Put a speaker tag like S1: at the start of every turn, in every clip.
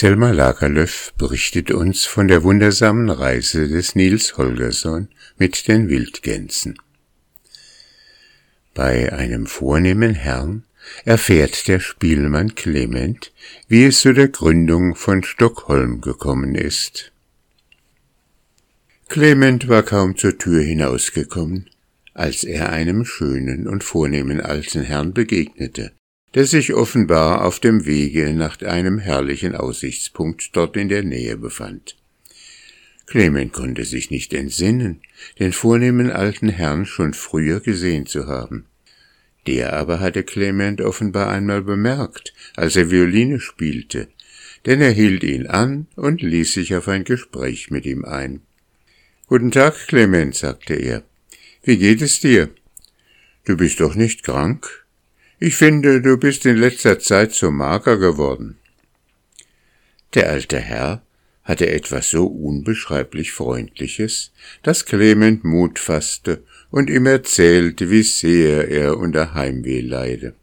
S1: Selma Lagerlöf berichtet uns von der wundersamen Reise des Nils Holgersson mit den Wildgänsen. Bei einem vornehmen Herrn erfährt der Spielmann Clement, wie es zu der Gründung von Stockholm gekommen ist. Clement war kaum zur Tür hinausgekommen, als er einem schönen und vornehmen alten Herrn begegnete, der sich offenbar auf dem Wege nach einem herrlichen Aussichtspunkt dort in der Nähe befand. Clement konnte sich nicht entsinnen, den vornehmen alten Herrn schon früher gesehen zu haben. Der aber hatte Clement offenbar einmal bemerkt, als er Violine spielte, denn er hielt ihn an und ließ sich auf ein Gespräch mit ihm ein. Guten Tag, Clement, sagte er. Wie geht es dir? Du bist doch nicht krank? Ich finde, du bist in letzter Zeit so mager geworden. Der alte Herr hatte etwas so unbeschreiblich Freundliches, dass Clement Mut fasste und ihm erzählte, wie sehr er unter Heimweh leide.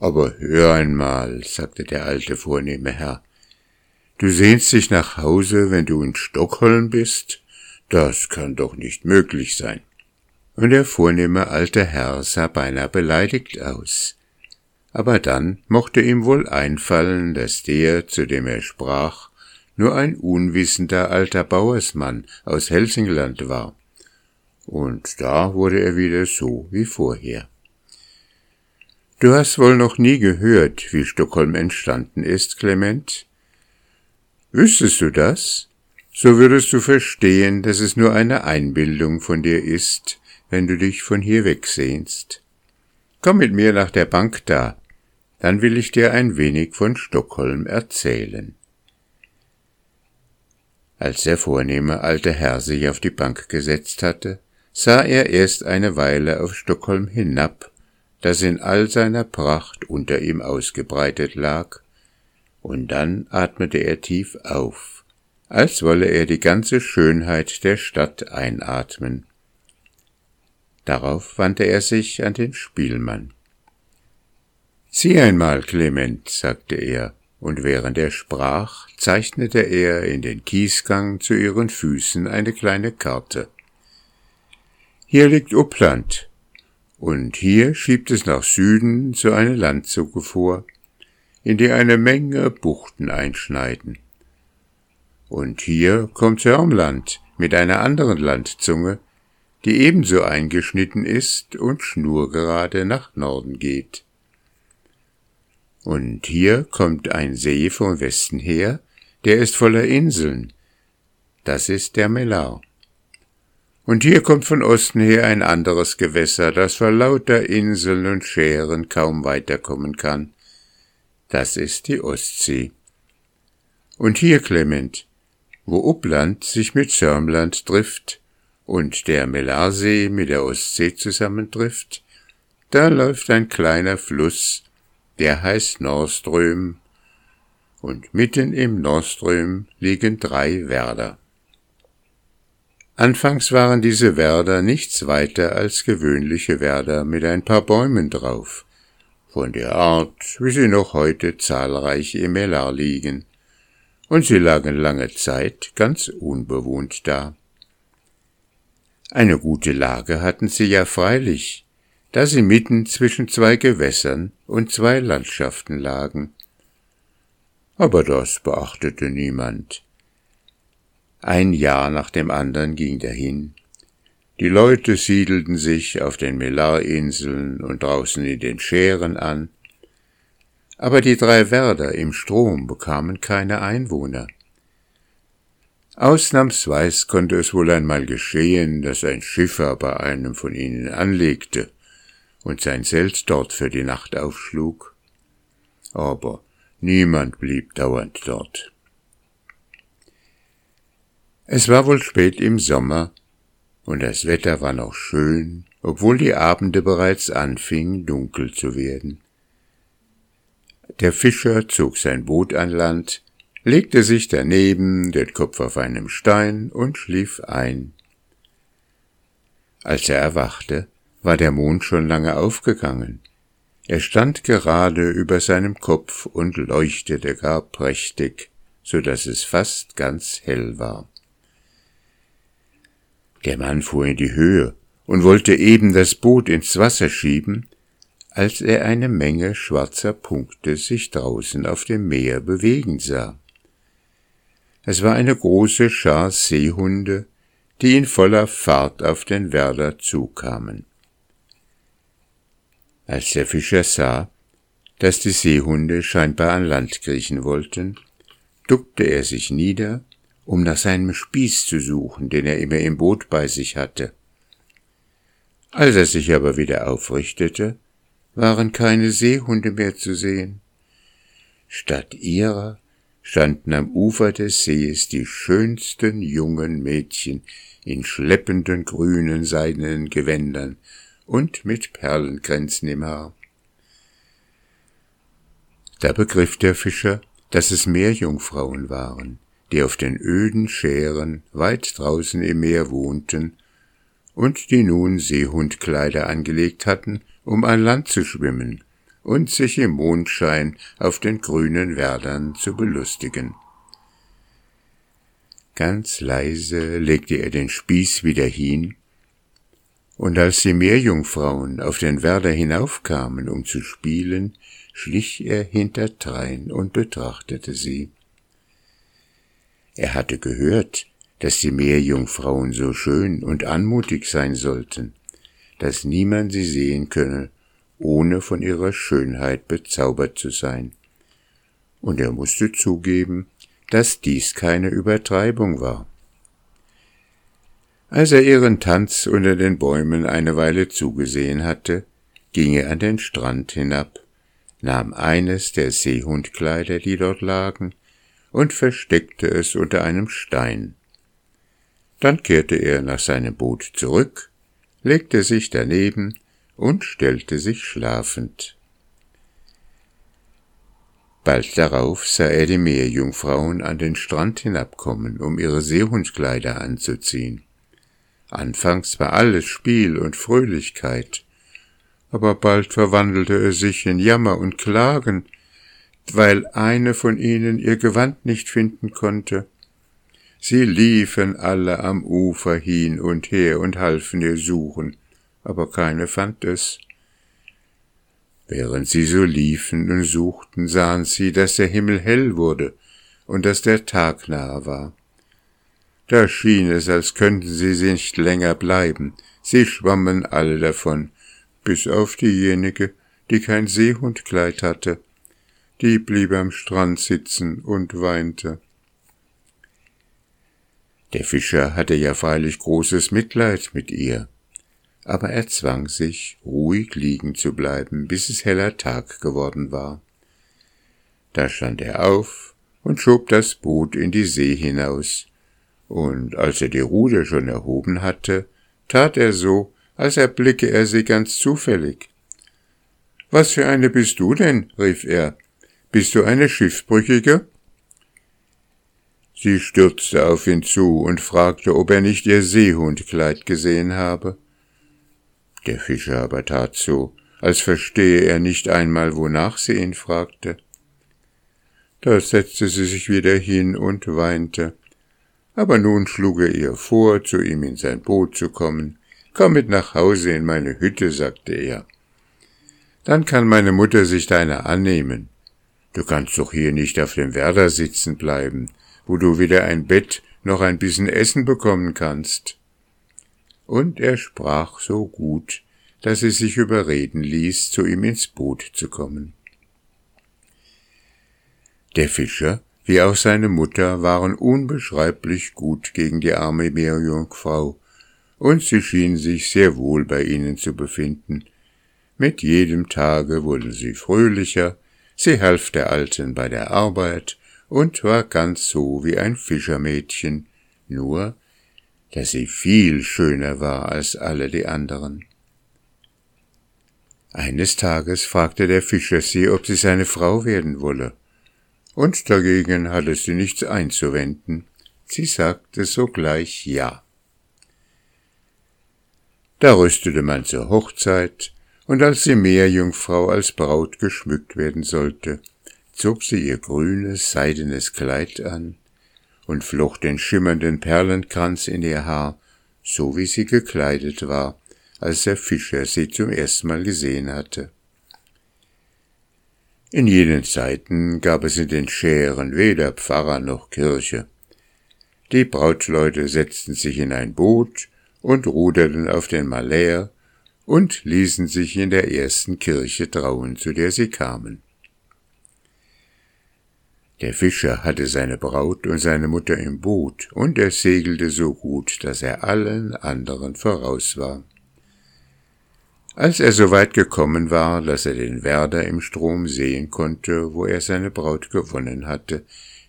S1: Aber hör einmal, sagte der alte vornehme Herr, du sehnst dich nach Hause, wenn du in Stockholm bist? Das kann doch nicht möglich sein und der vornehme alte Herr sah beinahe beleidigt aus. Aber dann mochte ihm wohl einfallen, dass der, zu dem er sprach, nur ein unwissender alter Bauersmann aus Helsingland war. Und da wurde er wieder so wie vorher. Du hast wohl noch nie gehört, wie Stockholm entstanden ist, Clement? Wüsstest du das? So würdest du verstehen, dass es nur eine Einbildung von dir ist, wenn du dich von hier wegsehnst. Komm mit mir nach der Bank da, dann will ich dir ein wenig von Stockholm erzählen. Als der vornehme alte Herr sich auf die Bank gesetzt hatte, sah er erst eine Weile auf Stockholm hinab, das in all seiner Pracht unter ihm ausgebreitet lag, und dann atmete er tief auf, als wolle er die ganze Schönheit der Stadt einatmen. Darauf wandte er sich an den Spielmann. Sieh einmal, Clement, sagte er, und während er sprach, zeichnete er in den Kiesgang zu ihren Füßen eine kleine Karte. Hier liegt Uppland, und hier schiebt es nach Süden so eine Landzunge vor, in die eine Menge Buchten einschneiden. Und hier kommt Sörmland mit einer anderen Landzunge, die ebenso eingeschnitten ist und schnurgerade nach Norden geht. Und hier kommt ein See vom Westen her, der ist voller Inseln. Das ist der Melar. Und hier kommt von Osten her ein anderes Gewässer, das vor lauter Inseln und Schären kaum weiterkommen kann. Das ist die Ostsee. Und hier, Clement, wo Uppland sich mit Sörmland trifft, und der Melarsee mit der Ostsee zusammentrifft, da läuft ein kleiner Fluss, der heißt Norström, und mitten im Norström liegen drei Werder. Anfangs waren diese Werder nichts weiter als gewöhnliche Werder mit ein paar Bäumen drauf, von der Art, wie sie noch heute zahlreich im Melar liegen, und sie lagen lange Zeit ganz unbewohnt da. Eine gute Lage hatten sie ja freilich, da sie mitten zwischen zwei Gewässern und zwei Landschaften lagen. Aber das beachtete niemand. Ein Jahr nach dem andern ging dahin. Die Leute siedelten sich auf den Melarinseln und draußen in den Schären an, aber die drei Werder im Strom bekamen keine Einwohner. Ausnahmsweis konnte es wohl einmal geschehen, dass ein Schiffer bei einem von ihnen anlegte und sein Zelt dort für die Nacht aufschlug. Aber niemand blieb dauernd dort. Es war wohl spät im Sommer, und das Wetter war noch schön, obwohl die Abende bereits anfingen dunkel zu werden. Der Fischer zog sein Boot an Land, legte sich daneben, den Kopf auf einem Stein und schlief ein. Als er erwachte, war der Mond schon lange aufgegangen. Er stand gerade über seinem Kopf und leuchtete gar prächtig, so dass es fast ganz hell war. Der Mann fuhr in die Höhe und wollte eben das Boot ins Wasser schieben, als er eine Menge schwarzer Punkte sich draußen auf dem Meer bewegen sah. Es war eine große Schar Seehunde, die in voller Fahrt auf den Werder zukamen. Als der Fischer sah, dass die Seehunde scheinbar an Land kriechen wollten, duckte er sich nieder, um nach seinem Spieß zu suchen, den er immer im Boot bei sich hatte. Als er sich aber wieder aufrichtete, waren keine Seehunde mehr zu sehen. Statt ihrer standen am Ufer des Sees die schönsten jungen Mädchen in schleppenden grünen seidenen Gewändern und mit Perlenkränzen im Haar. Da begriff der Fischer, dass es Meerjungfrauen waren, die auf den öden Schären weit draußen im Meer wohnten und die nun Seehundkleider angelegt hatten, um an Land zu schwimmen und sich im Mondschein auf den grünen Wäldern zu belustigen. Ganz leise legte er den Spieß wieder hin, und als die Meerjungfrauen auf den Werder hinaufkamen, um zu spielen, schlich er hinterdrein und betrachtete sie. Er hatte gehört, dass die Meerjungfrauen so schön und anmutig sein sollten, dass niemand sie sehen könne, ohne von ihrer Schönheit bezaubert zu sein. Und er musste zugeben, dass dies keine Übertreibung war. Als er ihren Tanz unter den Bäumen eine Weile zugesehen hatte, ging er an den Strand hinab, nahm eines der Seehundkleider, die dort lagen, und versteckte es unter einem Stein. Dann kehrte er nach seinem Boot zurück, legte sich daneben und stellte sich schlafend. Bald darauf sah er die Meerjungfrauen an den Strand hinabkommen, um ihre Seehundkleider anzuziehen. Anfangs war alles Spiel und Fröhlichkeit, aber bald verwandelte es sich in Jammer und Klagen, weil eine von ihnen ihr Gewand nicht finden konnte Sie liefen alle am Ufer hin und her und halfen ihr suchen, aber keine fand es. Während sie so liefen und suchten, sahen sie, dass der Himmel hell wurde und dass der Tag nahe war. Da schien es, als könnten sie nicht länger bleiben, sie schwammen alle davon, bis auf diejenige, die kein Seehundkleid hatte, die blieb am Strand sitzen und weinte. Der Fischer hatte ja freilich großes Mitleid mit ihr, aber er zwang sich, ruhig liegen zu bleiben, bis es heller Tag geworden war. Da stand er auf und schob das Boot in die See hinaus, und als er die Ruder schon erhoben hatte, tat er so, als erblicke er sie ganz zufällig. Was für eine bist du denn? rief er. Bist du eine Schiffbrüchige? Sie stürzte auf ihn zu und fragte, ob er nicht ihr Seehundkleid gesehen habe. Der Fischer aber tat so, als verstehe er nicht einmal, wonach sie ihn fragte. Da setzte sie sich wieder hin und weinte. Aber nun schlug er ihr vor, zu ihm in sein Boot zu kommen. Komm mit nach Hause in meine Hütte, sagte er. Dann kann meine Mutter sich deiner annehmen. Du kannst doch hier nicht auf dem Werder sitzen bleiben wo du weder ein Bett noch ein bisschen Essen bekommen kannst. Und er sprach so gut, dass sie sich überreden ließ, zu ihm ins Boot zu kommen. Der Fischer, wie auch seine Mutter, waren unbeschreiblich gut gegen die arme Meerjungfrau, und sie schien sich sehr wohl bei ihnen zu befinden. Mit jedem Tage wurden sie fröhlicher, sie half der Alten bei der Arbeit, und war ganz so wie ein Fischermädchen, nur dass sie viel schöner war als alle die anderen. Eines Tages fragte der Fischer sie, ob sie seine Frau werden wolle, und dagegen hatte sie nichts einzuwenden, sie sagte sogleich ja. Da rüstete man zur Hochzeit, Und als die Meerjungfrau als Braut geschmückt werden sollte, zog sie ihr grünes, seidenes Kleid an und flocht den schimmernden Perlenkranz in ihr Haar, so wie sie gekleidet war, als der Fischer sie zum ersten Mal gesehen hatte. In jenen Zeiten gab es in den Schären weder Pfarrer noch Kirche. Die Brautleute setzten sich in ein Boot und ruderten auf den Malär und ließen sich in der ersten Kirche trauen, zu der sie kamen. Der Fischer hatte seine Braut und seine Mutter im Boot, und er segelte so gut, dass er allen anderen voraus war. Als er so weit gekommen war, dass er den Werder im Strom sehen konnte, wo er seine Braut gewonnen hatte,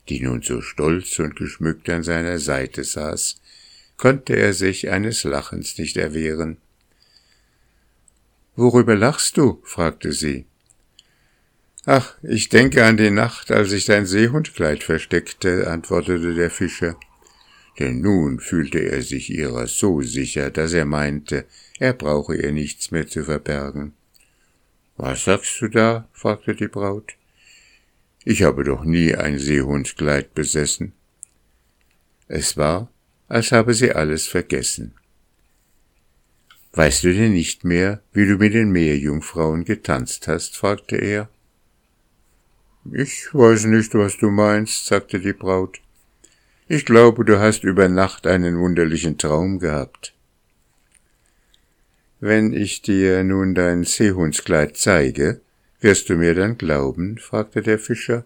S1: die nun so stolz und geschmückt an seiner Seite saß, konnte er sich eines Lachens nicht erwehren. Worüber lachst du? fragte sie. Ach, ich denke an die Nacht, als ich dein Seehundkleid versteckte, antwortete der Fischer. Denn nun fühlte er sich ihrer so sicher, dass er meinte, er brauche ihr nichts mehr zu verbergen. Was sagst du da? fragte die Braut. Ich habe doch nie ein Seehundskleid besessen. Es war, als habe sie alles vergessen. Weißt du denn nicht mehr, wie du mit den Meerjungfrauen getanzt hast? fragte er. Ich weiß nicht, was du meinst, sagte die Braut. Ich glaube, du hast über Nacht einen wunderlichen Traum gehabt. Wenn ich dir nun dein Seehundskleid zeige, wirst du mir dann glauben? fragte der Fischer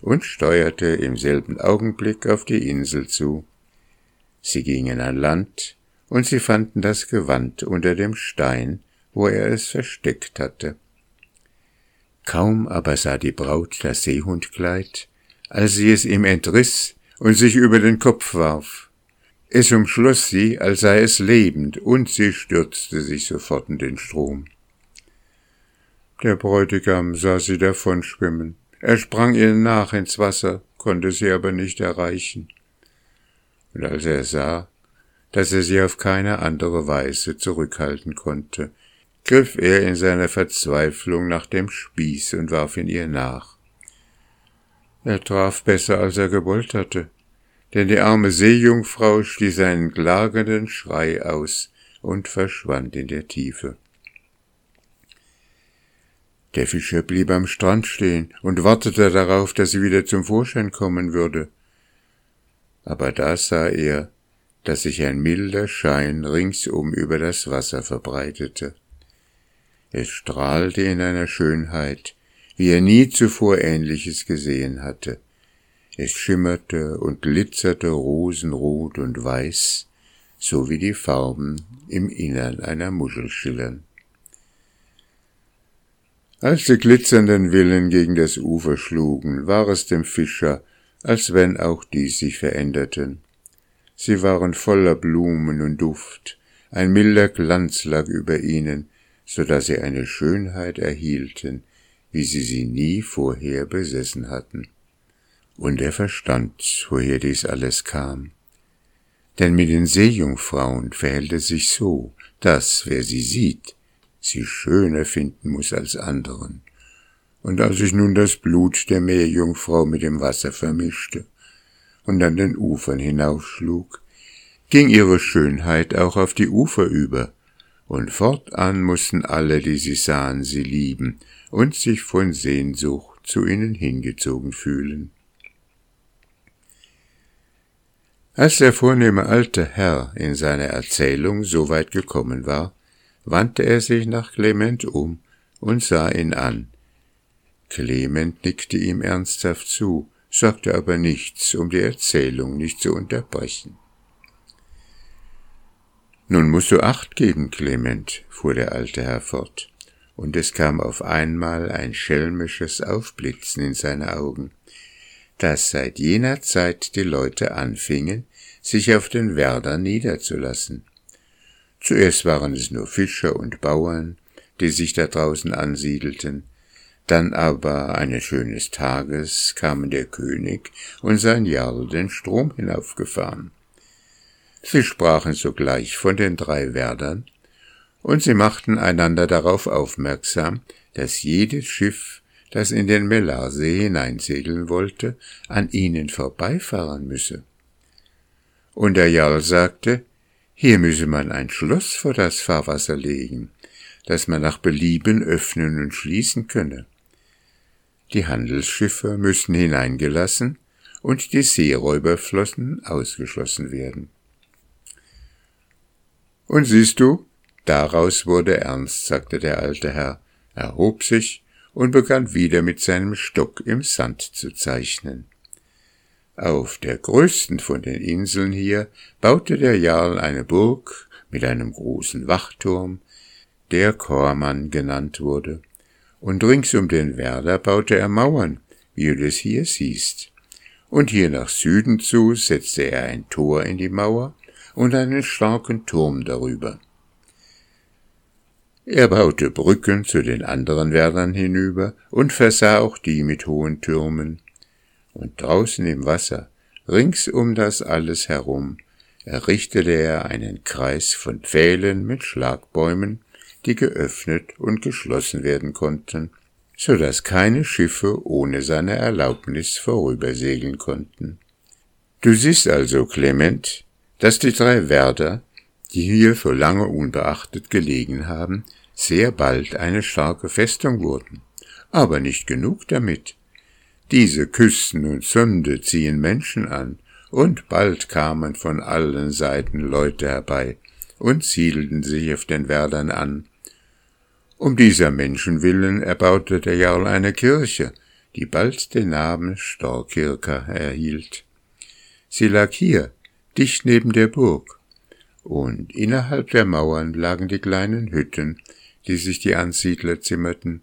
S1: und steuerte im selben Augenblick auf die Insel zu. Sie gingen an Land, und sie fanden das Gewand unter dem Stein, wo er es versteckt hatte. Kaum aber sah die Braut das Seehundkleid, als sie es ihm entriss und sich über den Kopf warf. Es umschloss sie, als sei es lebend, und sie stürzte sich sofort in den Strom. Der Bräutigam sah sie davon schwimmen. Er sprang ihr nach ins Wasser, konnte sie aber nicht erreichen. Und als er sah, dass er sie auf keine andere Weise zurückhalten konnte, griff er in seiner Verzweiflung nach dem Spieß und warf ihn ihr nach. Er traf besser, als er gewollt hatte denn die arme Seejungfrau stieß einen klagenden Schrei aus und verschwand in der Tiefe. Der Fischer blieb am Strand stehen und wartete darauf, dass sie wieder zum Vorschein kommen würde. Aber da sah er, dass sich ein milder Schein ringsum über das Wasser verbreitete. Es strahlte in einer Schönheit, wie er nie zuvor Ähnliches gesehen hatte. Es schimmerte und glitzerte rosenrot und weiß, so wie die Farben im Innern einer Muschel schillern. Als die glitzernden Willen gegen das Ufer schlugen, war es dem Fischer, als wenn auch die sich veränderten. Sie waren voller Blumen und Duft, ein milder Glanz lag über ihnen, so dass sie eine Schönheit erhielten, wie sie sie nie vorher besessen hatten und er verstand, woher dies alles kam. Denn mit den Seejungfrauen verhält es sich so, dass, wer sie sieht, sie schöner finden muss als anderen. Und als ich nun das Blut der Meerjungfrau mit dem Wasser vermischte und an den Ufern hinaufschlug, ging ihre Schönheit auch auf die Ufer über, und fortan mussten alle, die sie sahen, sie lieben und sich von Sehnsucht zu ihnen hingezogen fühlen. Als der vornehme alte Herr in seiner Erzählung so weit gekommen war, wandte er sich nach Clement um und sah ihn an. Clement nickte ihm ernsthaft zu, sagte aber nichts, um die Erzählung nicht zu unterbrechen. Nun musst du acht geben, Clement, fuhr der alte Herr fort, und es kam auf einmal ein schelmisches Aufblitzen in seine Augen dass seit jener Zeit die Leute anfingen, sich auf den Werder niederzulassen. Zuerst waren es nur Fischer und Bauern, die sich da draußen ansiedelten, dann aber eines schönes Tages kamen der König und sein Jarl den Strom hinaufgefahren. Sie sprachen sogleich von den drei Werdern, und sie machten einander darauf aufmerksam, dass jedes Schiff, das in den Melarsee hineinsegeln wollte, an ihnen vorbeifahren müsse. Und der Jarl sagte, hier müsse man ein Schloss vor das Fahrwasser legen, das man nach Belieben öffnen und schließen könne. Die Handelsschiffe müssten hineingelassen und die Seeräuberflossen ausgeschlossen werden. Und siehst du, daraus wurde ernst, sagte der alte Herr, erhob sich und begann wieder mit seinem Stock im Sand zu zeichnen. Auf der größten von den Inseln hier baute der Jarl eine Burg mit einem großen Wachturm, der Kormann genannt wurde, und rings um den Werder baute er Mauern, wie du es hier siehst. Und hier nach Süden zu setzte er ein Tor in die Mauer und einen starken Turm darüber. Er baute Brücken zu den anderen Werdern hinüber und versah auch die mit hohen Türmen, und draußen im Wasser, rings um das alles herum, errichtete er einen Kreis von Pfählen mit Schlagbäumen, die geöffnet und geschlossen werden konnten, so dass keine Schiffe ohne seine Erlaubnis vorübersegeln konnten. Du siehst also, Clement, dass die drei Werder, die hier so lange unbeachtet gelegen haben, sehr bald eine starke Festung wurden. Aber nicht genug damit. Diese Küsten und Sünde ziehen Menschen an, und bald kamen von allen Seiten Leute herbei und siedelten sich auf den Werdern an. Um dieser Menschen willen erbaute der Jarl eine Kirche, die bald den Namen Storkirka erhielt. Sie lag hier, dicht neben der Burg, und innerhalb der Mauern lagen die kleinen Hütten, die sich die Ansiedler zimmerten.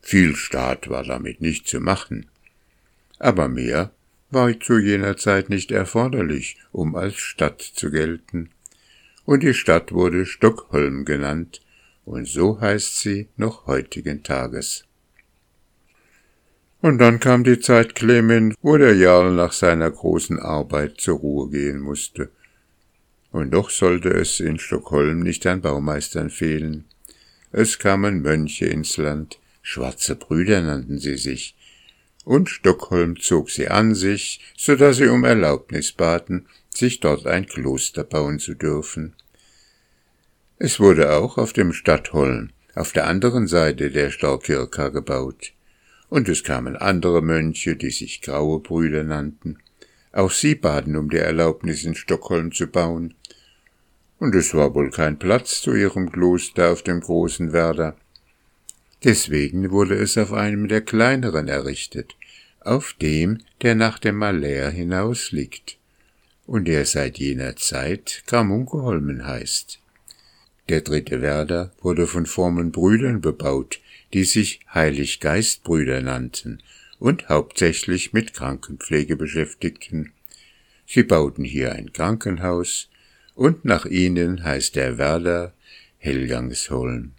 S1: Viel Staat war damit nicht zu machen. Aber mehr war zu jener Zeit nicht erforderlich, um als Stadt zu gelten. Und die Stadt wurde Stockholm genannt, und so heißt sie noch heutigen Tages. Und dann kam die Zeit Clement, wo der Jarl nach seiner großen Arbeit zur Ruhe gehen musste. Und doch sollte es in Stockholm nicht an Baumeistern fehlen. Es kamen Mönche ins Land, schwarze Brüder nannten sie sich, und Stockholm zog sie an sich, so dass sie um Erlaubnis baten, sich dort ein Kloster bauen zu dürfen. Es wurde auch auf dem Stadtholm, auf der anderen Seite der Staukirka gebaut, und es kamen andere Mönche, die sich Graue Brüder nannten. Auch sie baten um die Erlaubnis, in Stockholm zu bauen, und es war wohl kein Platz zu ihrem Kloster auf dem großen Werder. Deswegen wurde es auf einem der kleineren errichtet, auf dem, der nach dem Malär hinaus liegt, und der seit jener Zeit Gramunkeholmen heißt. Der dritte Werder wurde von frommen Brüdern bebaut, die sich Heiliggeistbrüder nannten und hauptsächlich mit Krankenpflege beschäftigten. Sie bauten hier ein Krankenhaus, und nach ihnen heißt der Werder Helgangsholm.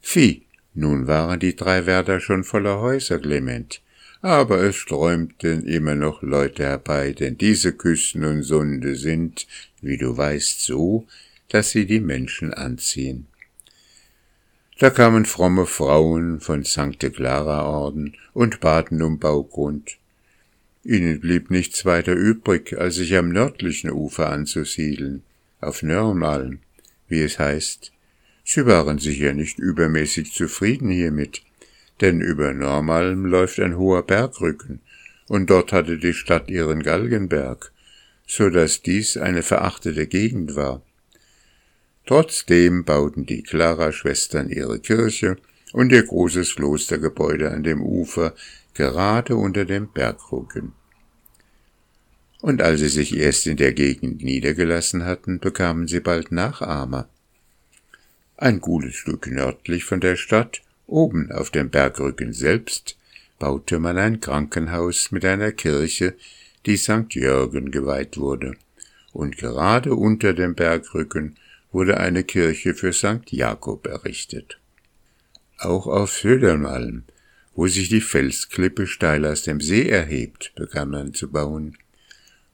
S1: Vieh, nun waren die drei Werder schon voller Häuser, Clement, aber es sträumten immer noch Leute herbei, denn diese Küsten und Sunde sind, wie du weißt, so, dass sie die Menschen anziehen. Da kamen fromme Frauen von Sankte Clara Orden und baten um Baugrund, Ihnen blieb nichts weiter übrig, als sich am nördlichen Ufer anzusiedeln, auf Nörmalm, wie es heißt. Sie waren sicher nicht übermäßig zufrieden hiermit, denn über Nörmalm läuft ein hoher Bergrücken, und dort hatte die Stadt ihren Galgenberg, so dass dies eine verachtete Gegend war. Trotzdem bauten die Clara-Schwestern ihre Kirche und ihr großes Klostergebäude an dem Ufer gerade unter dem Bergrücken. Und als sie sich erst in der Gegend niedergelassen hatten, bekamen sie bald Nachahmer. Ein gutes Stück nördlich von der Stadt, oben auf dem Bergrücken selbst, baute man ein Krankenhaus mit einer Kirche, die St. Jürgen geweiht wurde, und gerade unter dem Bergrücken wurde eine Kirche für St. Jakob errichtet. Auch auf Södermalm wo sich die Felsklippe steil aus dem See erhebt, begann man zu bauen.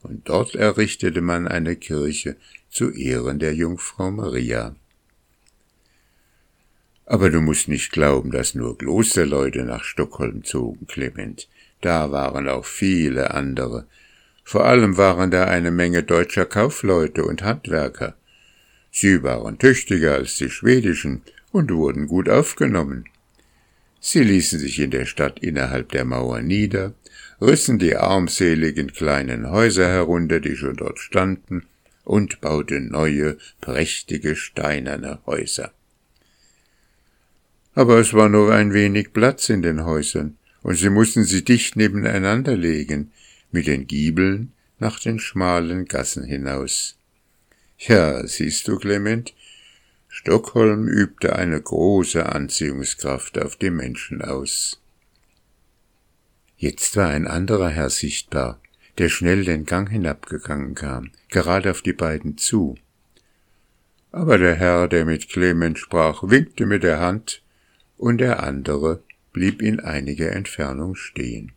S1: und dort errichtete man eine Kirche zu Ehren der Jungfrau Maria. Aber du musst nicht glauben, dass nur Klosterleute nach Stockholm zogen, Clement. Da waren auch viele andere. Vor allem waren da eine Menge deutscher Kaufleute und Handwerker. Sie waren tüchtiger als die schwedischen und wurden gut aufgenommen. Sie ließen sich in der Stadt innerhalb der Mauer nieder, rissen die armseligen kleinen Häuser herunter, die schon dort standen, und bauten neue, prächtige steinerne Häuser aber es war nur ein wenig Platz in den Häusern, und sie mussten sie dicht nebeneinander legen, mit den Giebeln nach den schmalen Gassen hinaus. Ja, siehst du, Clement, Stockholm übte eine große Anziehungskraft auf die Menschen aus. Jetzt war ein anderer Herr sichtbar, der schnell den Gang hinabgegangen kam, gerade auf die beiden zu. Aber der Herr, der mit Clement sprach, winkte mit der Hand, und der andere blieb in einiger Entfernung stehen.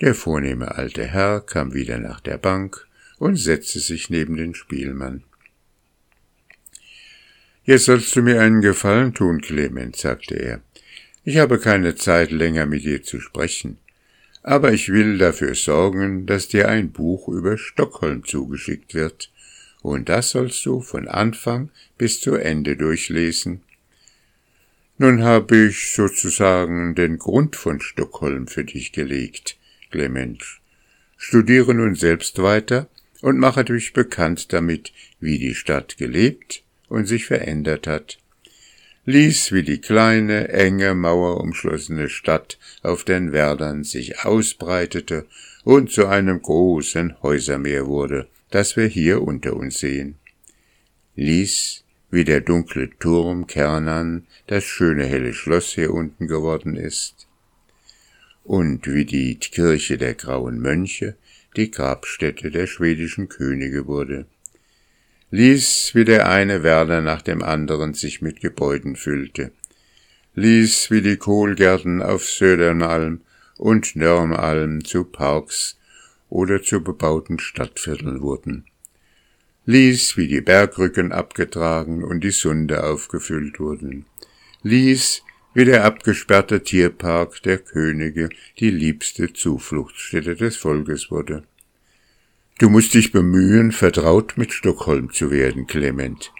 S1: Der vornehme alte Herr kam wieder nach der Bank und setzte sich neben den Spielmann. Jetzt sollst du mir einen Gefallen tun, Clement, sagte er. Ich habe keine Zeit länger mit dir zu sprechen, aber ich will dafür sorgen, dass dir ein Buch über Stockholm zugeschickt wird, und das sollst du von Anfang bis zu Ende durchlesen nun habe ich sozusagen den Grund von Stockholm für dich gelegt, Clement. Studiere nun selbst weiter und mache dich bekannt damit, wie die Stadt gelebt und sich verändert hat. Lies, wie die kleine, enge, mauerumschlossene Stadt auf den Wäldern sich ausbreitete und zu einem großen Häusermeer wurde, das wir hier unter uns sehen. Lies, wie der dunkle Turm Kernan das schöne helle Schloss hier unten geworden ist, und wie die Kirche der grauen Mönche die Grabstätte der schwedischen Könige wurde. Ließ, wie der eine Werder nach dem anderen sich mit Gebäuden füllte. Ließ, wie die Kohlgärten auf Södernalm und Nörmalm zu Parks oder zu bebauten Stadtvierteln wurden ließ, wie die Bergrücken abgetragen und die Sunde aufgefüllt wurden, ließ, wie der abgesperrte Tierpark der Könige die liebste Zufluchtsstätte des Volkes wurde. Du musst dich bemühen, vertraut mit Stockholm zu werden, Clement,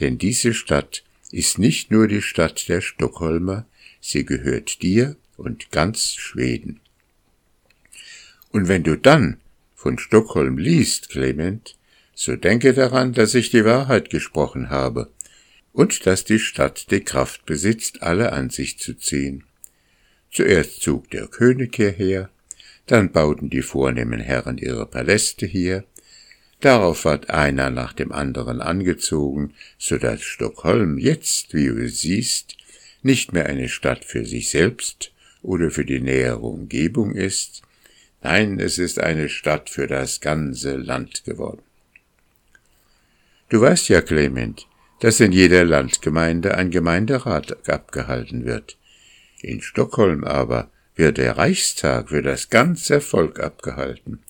S1: denn diese Stadt ist nicht nur die Stadt der Stockholmer, sie gehört dir und ganz Schweden. Und wenn du dann von Stockholm liest, Clement, so denke daran, dass ich die Wahrheit gesprochen habe und dass die Stadt die Kraft besitzt, alle an sich zu ziehen. Zuerst zog der König hierher, dann bauten die vornehmen Herren ihre Paläste hier, darauf ward einer nach dem anderen angezogen, so dass Stockholm jetzt, wie du siehst, nicht mehr eine Stadt für sich selbst oder für die nähere Umgebung ist, nein, es ist eine Stadt für das ganze Land geworden. Du weißt ja, Clement, dass in jeder Landgemeinde ein Gemeinderat abgehalten wird. In Stockholm aber wird der Reichstag für das ganze Volk abgehalten.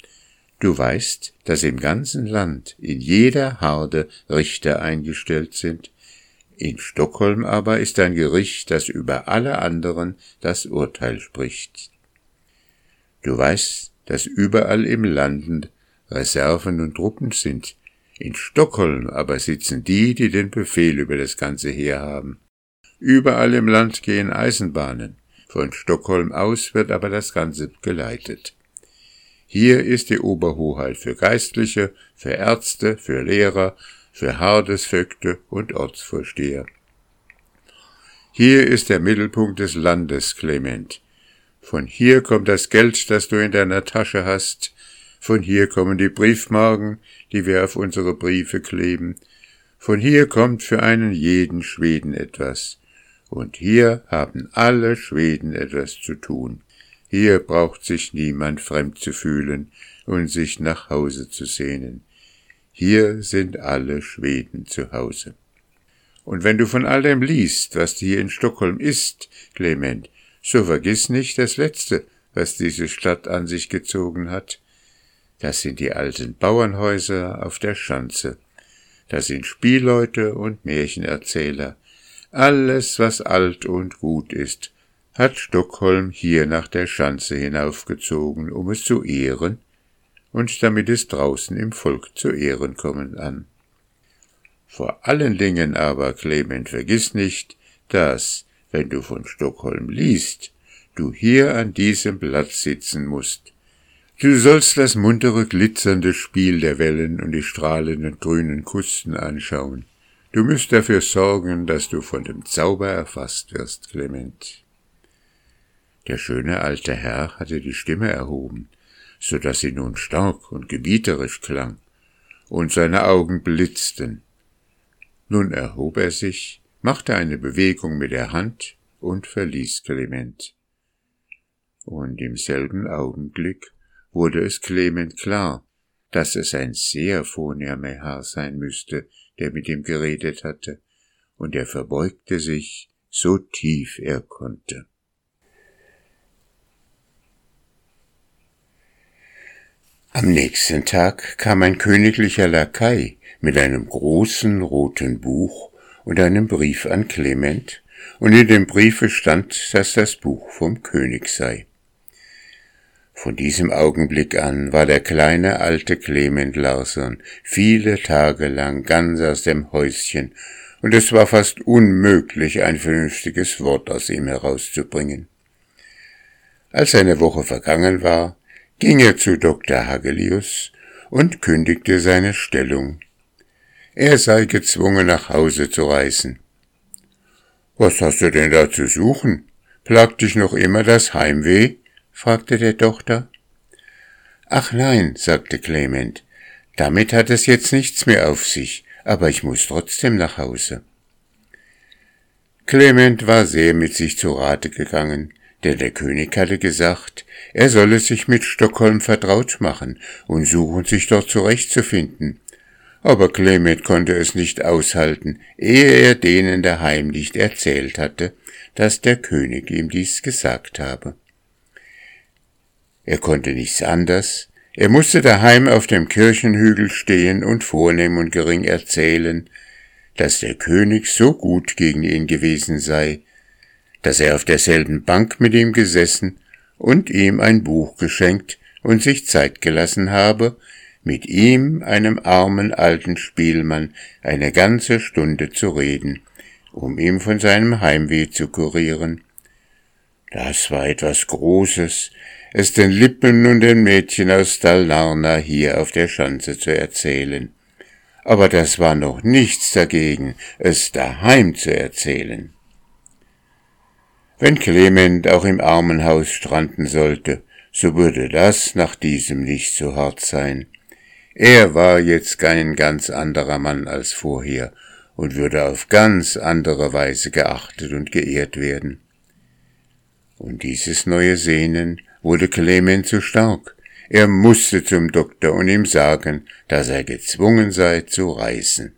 S1: Du weißt, dass im ganzen Land in jeder Harde Richter eingestellt sind. In Stockholm aber ist ein Gericht, das über alle anderen das Urteil spricht. Du weißt, dass überall im Lande Reserven und Truppen sind, in Stockholm aber sitzen die, die den Befehl über das ganze Heer haben. Überall im Land gehen Eisenbahnen. Von Stockholm aus wird aber das Ganze geleitet. Hier ist die Oberhoheit für Geistliche, für Ärzte, für Lehrer, für Hardesvögte und Ortsvorsteher. Hier ist der Mittelpunkt des Landes, Clement. Von hier kommt das Geld, das du in deiner Tasche hast, von hier kommen die Briefmarken, die wir auf unsere Briefe kleben. Von hier kommt für einen jeden Schweden etwas. Und hier haben alle Schweden etwas zu tun. Hier braucht sich niemand fremd zu fühlen und sich nach Hause zu sehnen. Hier sind alle Schweden zu Hause. Und wenn du von all dem liest, was hier in Stockholm ist, Clement, so vergiss nicht das Letzte, was diese Stadt an sich gezogen hat. Das sind die alten Bauernhäuser auf der Schanze. Das sind Spielleute und Märchenerzähler. Alles, was alt und gut ist, hat Stockholm hier nach der Schanze hinaufgezogen, um es zu ehren und damit es draußen im Volk zu Ehren kommen an. Vor allen Dingen aber, Clement, vergiss nicht, dass, wenn du von Stockholm liest, du hier an diesem Platz sitzen musst. Du sollst das muntere, glitzernde Spiel der Wellen und die strahlenden grünen Kusten anschauen. Du müsst dafür sorgen, dass du von dem Zauber erfasst wirst, Clement. Der schöne alte Herr hatte die Stimme erhoben, so dass sie nun stark und gebieterisch klang, und seine Augen blitzten. Nun erhob er sich, machte eine Bewegung mit der Hand und verließ Clement. Und im selben Augenblick wurde es Clement klar, dass es ein sehr vornehmer Herr sein müsste, der mit ihm geredet hatte, und er verbeugte sich so tief er konnte. Am nächsten Tag kam ein königlicher Lakai mit einem großen roten Buch und einem Brief an Clement, und in dem Briefe stand, dass das Buch vom König sei. Von diesem Augenblick an war der kleine alte Clement Larsson viele Tage lang ganz aus dem Häuschen, und es war fast unmöglich, ein vernünftiges Wort aus ihm herauszubringen. Als eine Woche vergangen war, ging er zu Dr. Hagelius und kündigte seine Stellung. Er sei gezwungen, nach Hause zu reisen. Was hast du denn da zu suchen? Plagt dich noch immer das Heimweh? Fragte der Tochter. Ach nein, sagte Clement, damit hat es jetzt nichts mehr auf sich, aber ich muss trotzdem nach Hause. Clement war sehr mit sich zu Rate gegangen, denn der König hatte gesagt, er solle sich mit Stockholm vertraut machen und suchen, sich dort zurechtzufinden. Aber Clement konnte es nicht aushalten, ehe er denen daheim nicht erzählt hatte, dass der König ihm dies gesagt habe. Er konnte nichts anders, er musste daheim auf dem Kirchenhügel stehen und vornehm und gering erzählen, dass der König so gut gegen ihn gewesen sei, dass er auf derselben Bank mit ihm gesessen und ihm ein Buch geschenkt und sich Zeit gelassen habe, mit ihm, einem armen alten Spielmann, eine ganze Stunde zu reden, um ihm von seinem Heimweh zu kurieren. Das war etwas Großes, es den Lippen und den Mädchen aus Dallarna hier auf der Schanze zu erzählen. Aber das war noch nichts dagegen, es daheim zu erzählen. Wenn Clement auch im Armenhaus stranden sollte, so würde das nach diesem nicht so hart sein. Er war jetzt kein ganz anderer Mann als vorher und würde auf ganz andere Weise geachtet und geehrt werden. Und dieses neue Sehnen wurde Clement zu stark. Er musste zum Doktor und ihm sagen, dass er gezwungen sei zu reisen.